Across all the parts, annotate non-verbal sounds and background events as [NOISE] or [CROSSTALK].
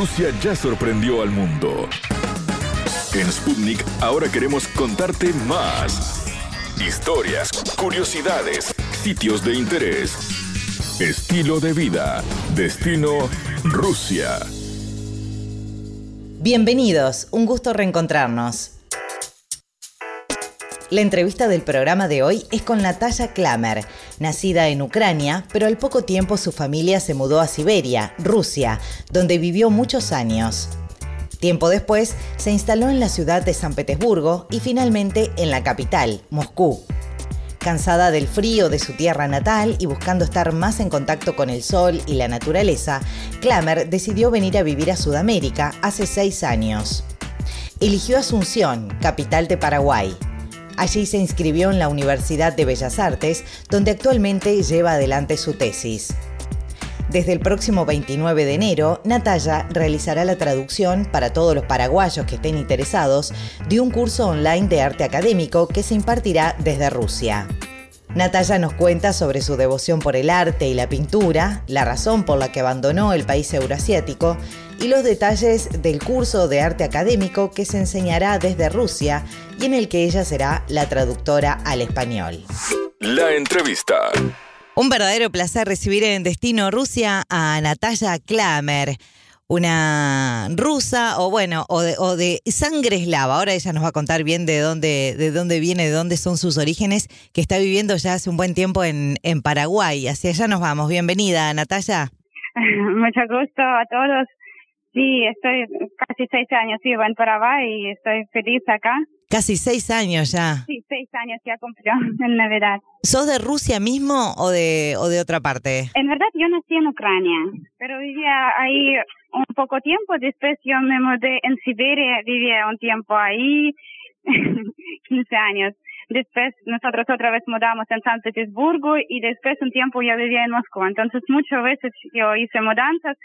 Rusia ya sorprendió al mundo. En Sputnik ahora queremos contarte más. Historias, curiosidades, sitios de interés, estilo de vida, destino Rusia. Bienvenidos, un gusto reencontrarnos. La entrevista del programa de hoy es con Natalia Klamer, nacida en Ucrania, pero al poco tiempo su familia se mudó a Siberia, Rusia, donde vivió muchos años. Tiempo después se instaló en la ciudad de San Petersburgo y finalmente en la capital, Moscú. Cansada del frío de su tierra natal y buscando estar más en contacto con el sol y la naturaleza, Klamer decidió venir a vivir a Sudamérica hace seis años. Eligió Asunción, capital de Paraguay. Allí se inscribió en la Universidad de Bellas Artes, donde actualmente lleva adelante su tesis. Desde el próximo 29 de enero, Natalia realizará la traducción para todos los paraguayos que estén interesados de un curso online de arte académico que se impartirá desde Rusia. Natalia nos cuenta sobre su devoción por el arte y la pintura, la razón por la que abandonó el país euroasiático y los detalles del curso de arte académico que se enseñará desde Rusia y en el que ella será la traductora al español. La entrevista. Un verdadero placer recibir en Destino Rusia a Natalia Klamer una rusa o bueno, o de, sangre eslava. Ahora ella nos va a contar bien de dónde, de dónde viene, de dónde son sus orígenes, que está viviendo ya hace un buen tiempo en, en Paraguay. Hacia allá nos vamos. Bienvenida, Natalia. [LAUGHS] Mucho gusto a todos. Sí, estoy casi seis años vivo en Paraguay y estoy feliz acá. Casi seis años ya. Sí, seis años ya cumplió [LAUGHS] en Navidad. ¿Sos de Rusia mismo o de, o de otra parte? En verdad yo nací en Ucrania, pero vivía ahí un poco tiempo. Después yo me mudé en Siberia, vivía un tiempo ahí, [LAUGHS] 15 años. Después nosotros otra vez mudamos en San Petersburgo y después un tiempo yo vivía en Moscú. Entonces muchas veces yo hice mudanzas,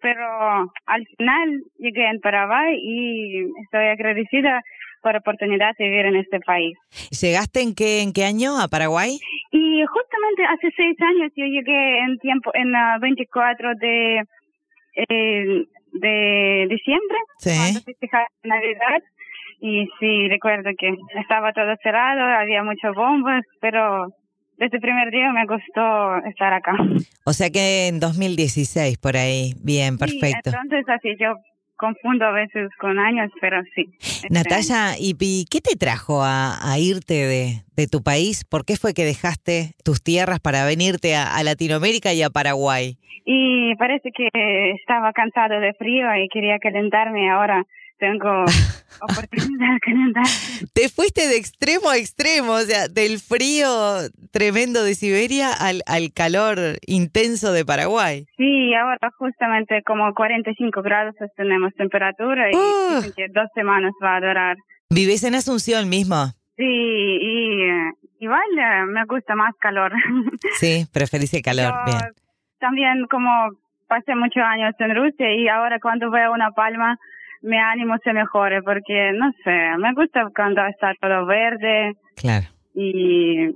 pero al final llegué en Paraguay y estoy agradecida por la oportunidad de vivir en este país. ¿Llegaste en qué, en qué año a Paraguay? Y justamente hace seis años yo llegué en tiempo, en la 24 de, eh, de diciembre, sí. cuando Navidad. Y sí, recuerdo que estaba todo cerrado, había muchas bombas, pero desde el primer día me gustó estar acá. O sea que en 2016 por ahí, bien, perfecto. Sí, entonces así yo confundo a veces con años, pero sí. Natalia, ¿y, qué te trajo a, irte de, de, tu país? ¿Por qué fue que dejaste tus tierras para venirte a, Latinoamérica y a Paraguay? Y parece que estaba cansado de frío y quería calentarme ahora tengo [LAUGHS] oportunidad de calentar. Te fuiste de extremo a extremo, o sea, del frío tremendo de Siberia al, al calor intenso de Paraguay. Sí, ahora justamente como 45 grados tenemos temperatura y dos semanas va a durar. ¿Vives en Asunción mismo? Sí, y igual eh, me gusta más calor. [LAUGHS] Sí, preferís el calor, bien. También como pasé muchos años en Rusia y ahora cuando veo una palma mi ánimo se mejore porque, no sé, me gusta cuando está todo verde. Claro. Y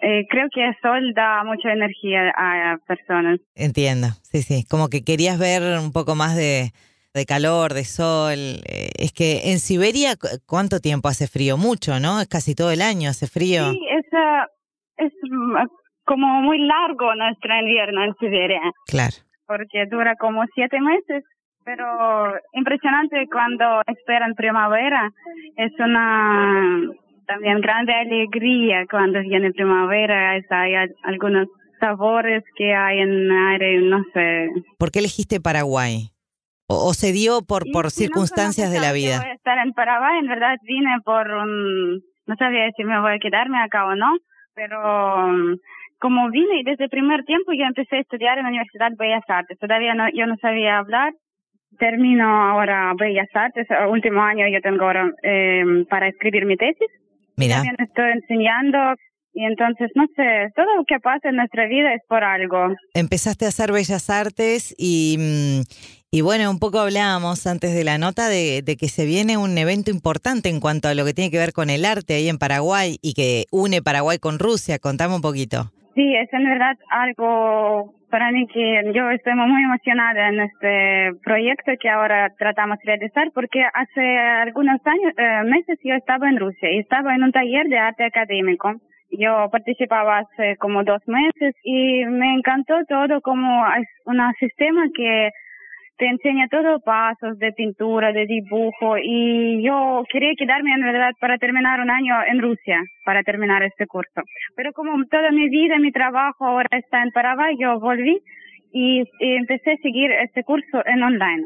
eh, creo que el sol da mucha energía a personas. Entiendo, sí, sí. Como que querías ver un poco más de, de calor, de sol. Eh, es que en Siberia, ¿cuánto tiempo hace frío? Mucho, ¿no? Es casi todo el año hace frío. Sí, es, es como muy largo nuestro invierno en Siberia. Claro. Porque dura como siete meses pero impresionante cuando esperan primavera. Es una también grande alegría cuando viene primavera. hay algunos sabores que hay en el aire, no sé. ¿Por qué elegiste Paraguay? ¿O, se dio por, por circunstancias de la vida? Voy a estar en Paraguay, en verdad vine por un... No sabía si me voy a quedarme acá o no, pero como vine y desde el primer tiempo yo empecé a estudiar en la Universidad de Bellas Artes. Todavía no, yo no sabía hablar termino ahora Bellas Artes, el último año yo tengo ahora eh, para escribir mi tesis. Mira. También estoy enseñando y entonces, no sé, todo lo que pasa en nuestra vida es por algo. Empezaste a hacer Bellas Artes y, mm, y bueno, un poco hablábamos antes de la nota de, de, que se viene un evento importante en cuanto a lo que tiene que ver con el arte ahí en Paraguay y que une Paraguay con Rusia. Contame un poquito. Sí, es en verdad algo para mí que yo estoy muy emocionada en este proyecto que ahora tratamos de realizar porque hace algunos años, eh, meses yo estaba en Rusia y estaba en un taller de arte académico. Yo participaba hace como dos meses y me encantó todo como es un sistema que te enseña todo pasos de pintura, de dibujo y yo quería quedarme en verdad para terminar un año en Rusia, para terminar este curso. Pero como toda mi vida, mi trabajo ahora está en Paraguay, yo volví y, empecé a seguir este curso en online.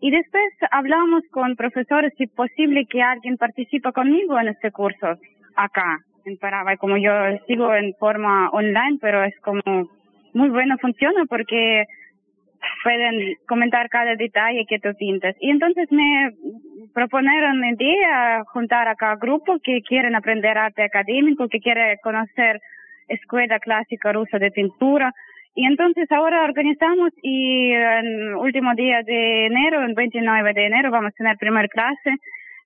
Y después hablamos con profesores si es posible que alguien participe conmigo en este curso acá en Paraguay, como yo sigo en forma online, pero es como muy bueno funciona porque pueden comentar cada detalle que tú pintas. Y entonces me proponieron idea juntar a cada grupo que quieren aprender arte académico, que quiere conocer escuela clásica rusa de pintura. Y entonces ahora organizamos y el último día de enero, el 29 de enero, vamos a tener primer clase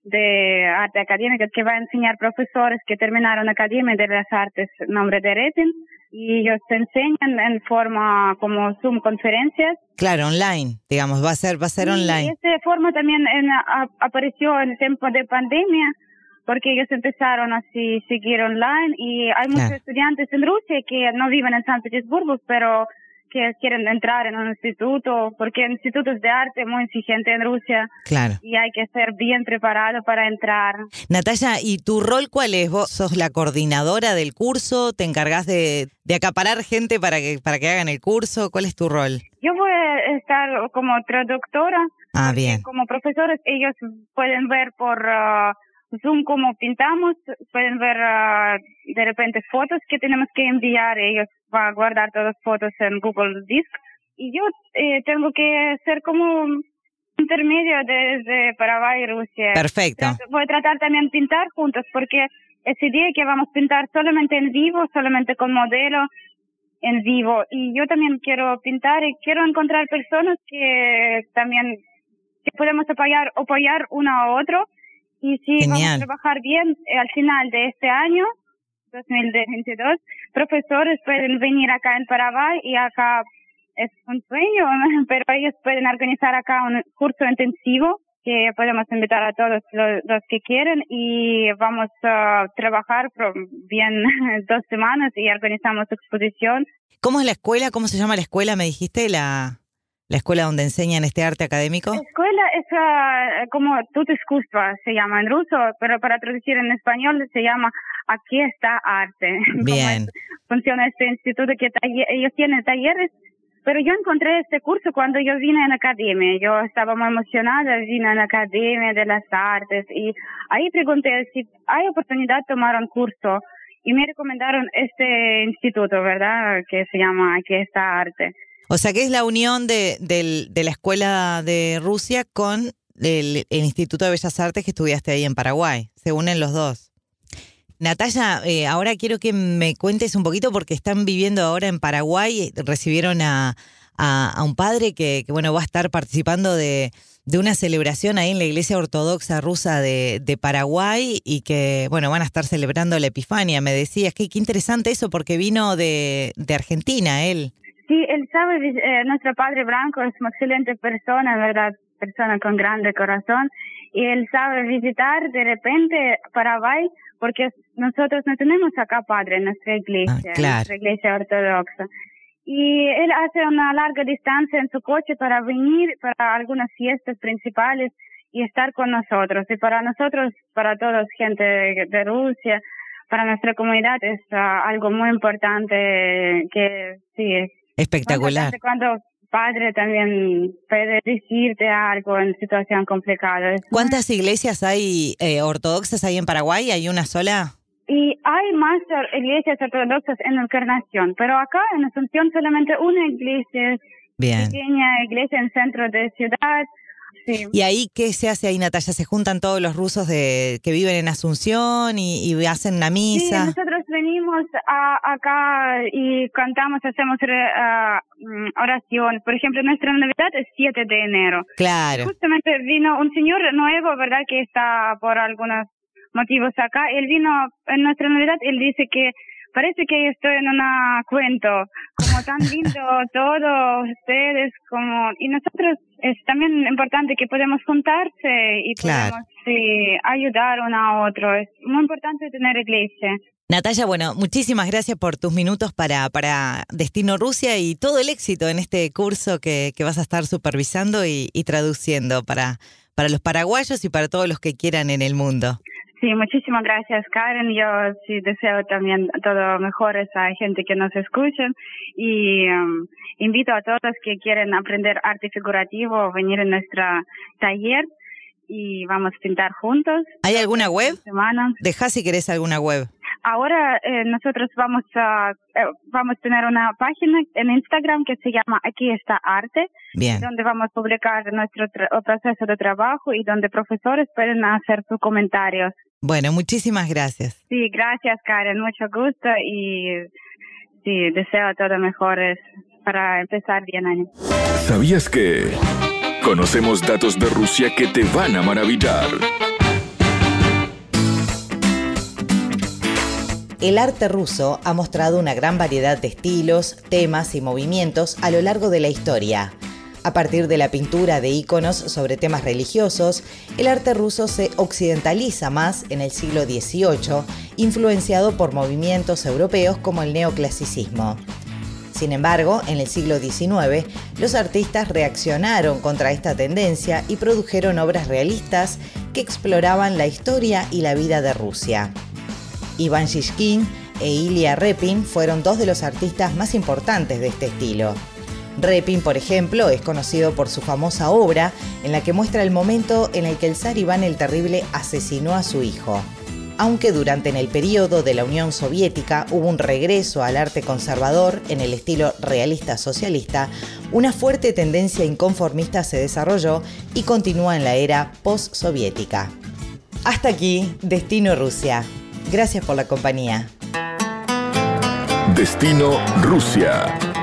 de arte académica que va a enseñar profesores que terminaron Academia de las Artes nombre de Retin y ellos te enseñan en forma como Zoom conferencias. Claro, online, digamos, va a ser va a ser online. Y esta forma también en, apareció en el tiempo de pandemia porque ellos empezaron así seguir online y hay muchos estudiantes en Rusia que no viven en San Petersburgo, pero que quieren entrar en un instituto, porque institutos de arte muy exigente en Rusia. Claro. Y hay que ser bien preparado para entrar. Natalia, ¿y tu rol cuál es? ¿Vos sos la coordinadora del curso? ¿Te encargas de, de acaparar gente para que, para que hagan el curso? ¿Cuál es tu rol? Yo voy a estar como traductora. Ah, bien. Como profesores, ellos pueden ver por... Uh, Zoom cómo pintamos, pueden ver uh, de repente fotos que tenemos que enviar, ellos van a guardar todas las fotos en Google Disk y yo eh, tengo que ser como intermedio desde Paraguay y Rusia. Perfecto. Voy a tratar también pintar juntos porque esa idea que vamos a pintar solamente en vivo, solamente con modelo en vivo y yo también quiero pintar y quiero encontrar personas que también que podemos apoyar apoyar uno a otro y sí, vamos a trabajar bien eh, al final de este año, 2022. Profesores pueden venir acá en Paraguay y acá es un sueño, [LAUGHS] pero ellos pueden organizar acá un curso intensivo que podemos invitar a todos los, que quieren y vamos a trabajar bien [LAUGHS] dos semanas y organizamos exposición. ¿Cómo es la escuela? ¿Cómo se llama la escuela? Me dijiste la la escuela donde enseñan este arte académico? La escuela es como Tut se llama en ruso, pero para traducir en español se llama Aquí está arte. [LAUGHS] Bien. funciona este instituto que ellos tienen talleres, pero yo encontré este curso cuando yo vine en la academia. Yo estaba muy emocionada, vine en la academia de las artes y ahí pregunté si hay oportunidad de tomar un curso y me recomendaron este instituto, ¿verdad? Que se llama Aquí está arte. O sea que es la unión de, la Escuela de Rusia con el, Instituto de Bellas Artes que estudiaste ahí en Paraguay. Se unen los dos. Natalia, eh, ahora quiero que me cuentes un poquito porque están viviendo ahora en Paraguay, recibieron a, un padre que, bueno, va a estar participando de, una celebración ahí en la Iglesia Ortodoxa Rusa de, Paraguay y que, bueno, van a estar celebrando la Epifania. Me decías, que qué interesante eso porque vino de, de Argentina él. Sí, él sabe, eh, nuestro padre Branco es una excelente persona, ¿verdad? Persona con grande corazón. Y él sabe visitar de repente Paraguay porque nosotros no tenemos acá padre en nuestra iglesia, ah, nuestra iglesia ortodoxa. Y él hace una larga distancia en su coche para venir para algunas fiestas principales y estar con nosotros. Y para nosotros, para todos, gente de, Rusia, para nuestra comunidad es ah, algo muy importante que sí es Espectacular. Cuando padre también puede decirte algo en situación complicada. ¿Cuántas iglesias hay eh, ortodoxas ahí en Paraguay? ¿Hay una sola? Y hay más iglesias ortodoxas en Encarnación, pero acá en Asunción solamente una iglesia, Bien. pequeña iglesia en centro de ciudad, ¿Y ahí qué se hace ahí, Natalia? ¿Se juntan todos los rusos de que viven en Asunción y, hacen la misa? Sí, nosotros venimos acá y cantamos, hacemos uh, oración. Por ejemplo, nuestra Navidad es 7 de enero. Claro. Justamente vino un señor nuevo, ¿verdad? Que está por algunos motivos acá. Él vino en nuestra Navidad, él dice que parece que estoy en un cuento, como tan [LAUGHS] lindo todo, ustedes, como, y nosotros es también importante que podemos juntarse y podemos ayudar uno a otro. Es muy importante tener iglesia. Natalia, bueno, muchísimas gracias por tus minutos para, para Destino Rusia y todo el éxito en este curso que, que vas a estar supervisando y, y traduciendo para, para los paraguayos y para todos los que quieran en el mundo. Sí, muchísimas gracias, Karen. Yo sí deseo también todo mejor a esa gente que nos escuchen y um, invito a todos que quieren aprender arte figurativo a venir en nuestro taller y vamos a pintar juntos. ¿Hay alguna web? Deja si querés alguna web. Ahora eh, nosotros vamos a eh, vamos a tener una página en Instagram que se llama Aquí está arte, donde vamos a publicar nuestro proceso de trabajo y donde profesores pueden hacer sus comentarios. Bueno, muchísimas gracias. Sí, gracias Karen, mucho gusto y sí, deseo todo mejor para empezar bien año. ¿Sabías que conocemos datos de Rusia que te van a maravillar? El arte ruso ha mostrado una gran variedad de estilos, temas y movimientos a lo largo de la historia. A partir de la pintura de íconos sobre temas religiosos, el arte ruso se occidentaliza más en el siglo XVIII, influenciado por movimientos europeos como el neoclasicismo. Sin embargo, en el siglo XIX, los artistas reaccionaron contra esta tendencia y produjeron obras realistas que exploraban la historia y la vida de Rusia. Iván Shishkin e Ilya Repin fueron dos de los artistas más importantes de este estilo. Repin, por ejemplo, es conocido por su famosa obra en la que muestra el momento en el que el zar Iván el Terrible asesinó a su hijo. Aunque durante el periodo de la Unión Soviética hubo un regreso al arte conservador en el estilo realista socialista, una fuerte tendencia inconformista se desarrolló y continúa en la era post-soviética. Hasta aquí, Destino Rusia. Gracias por la compañía. Destino Rusia.